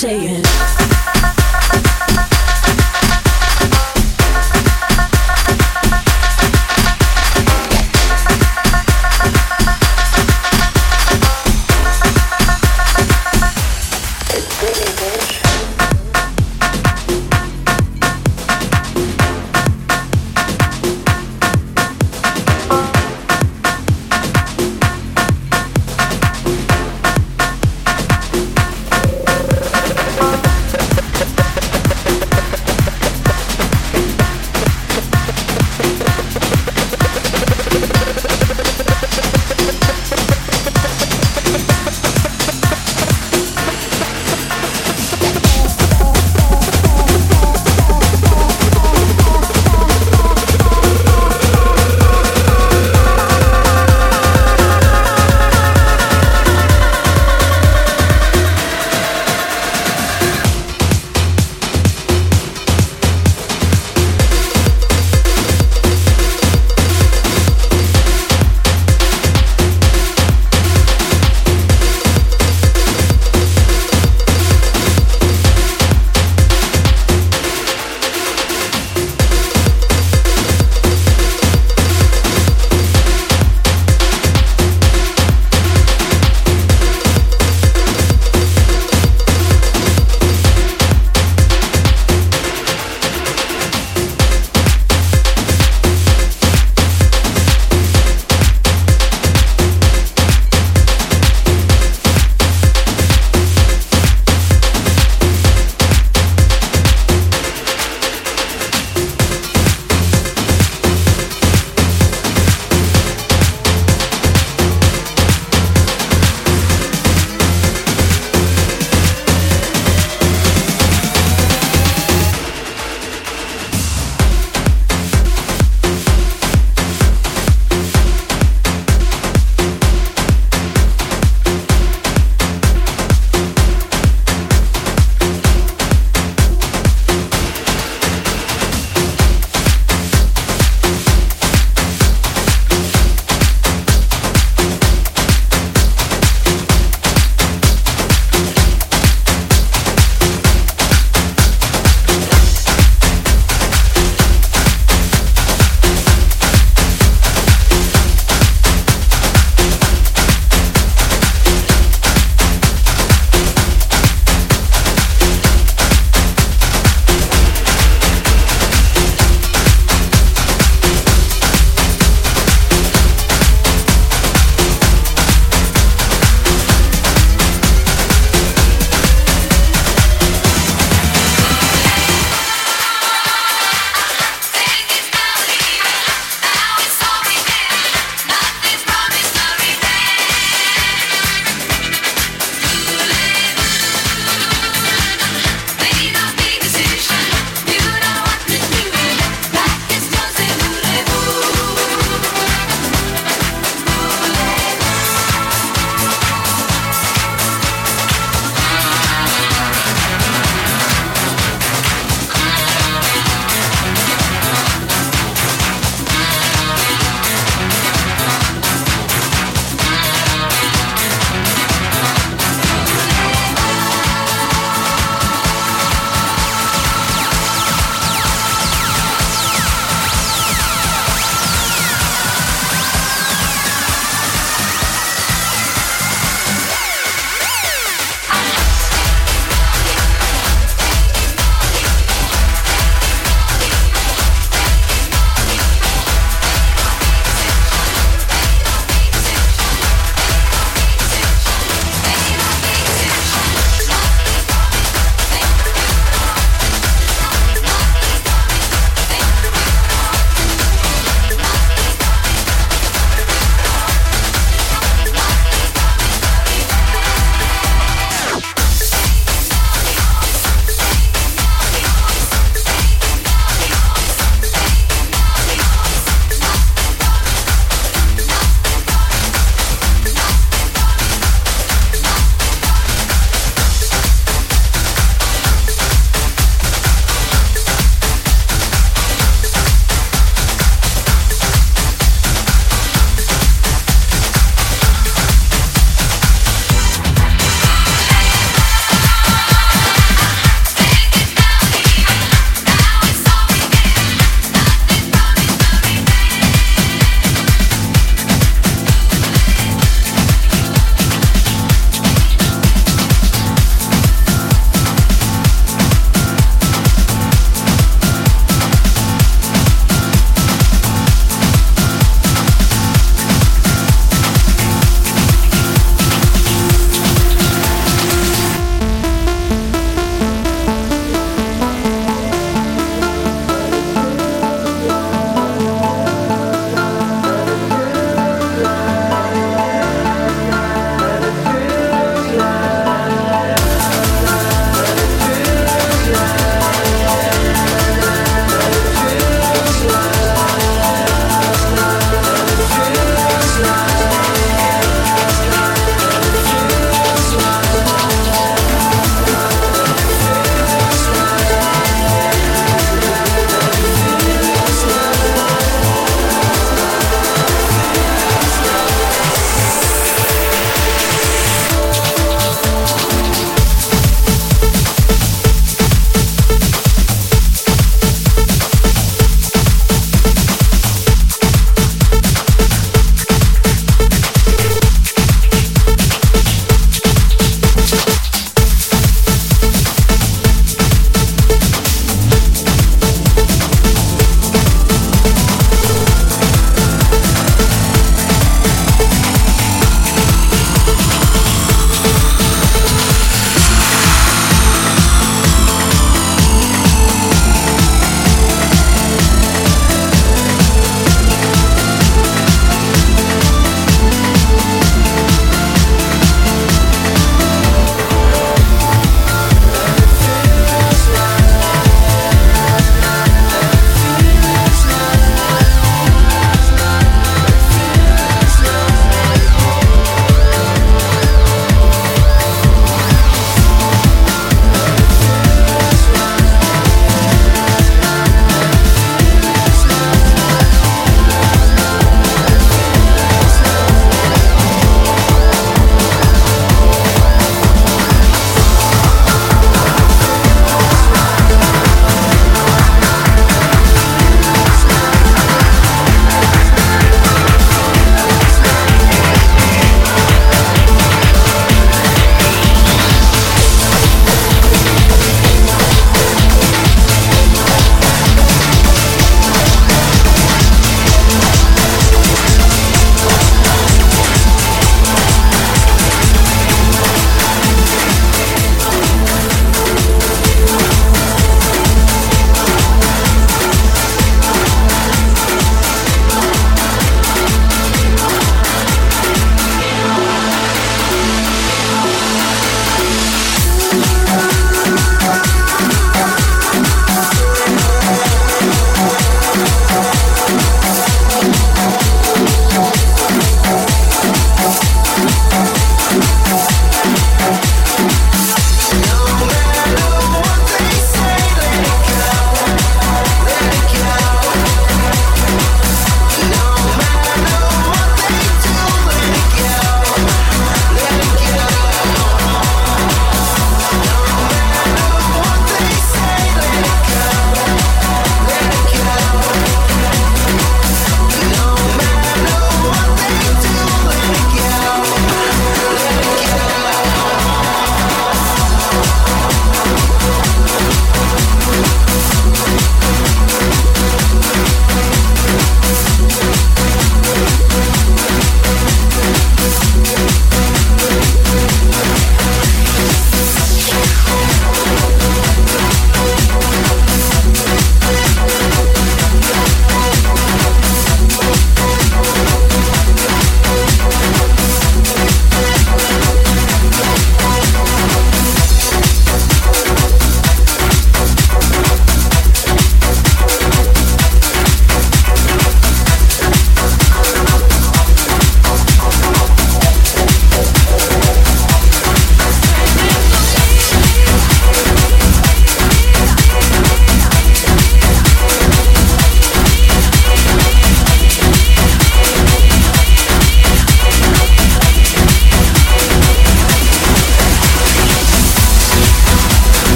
saying.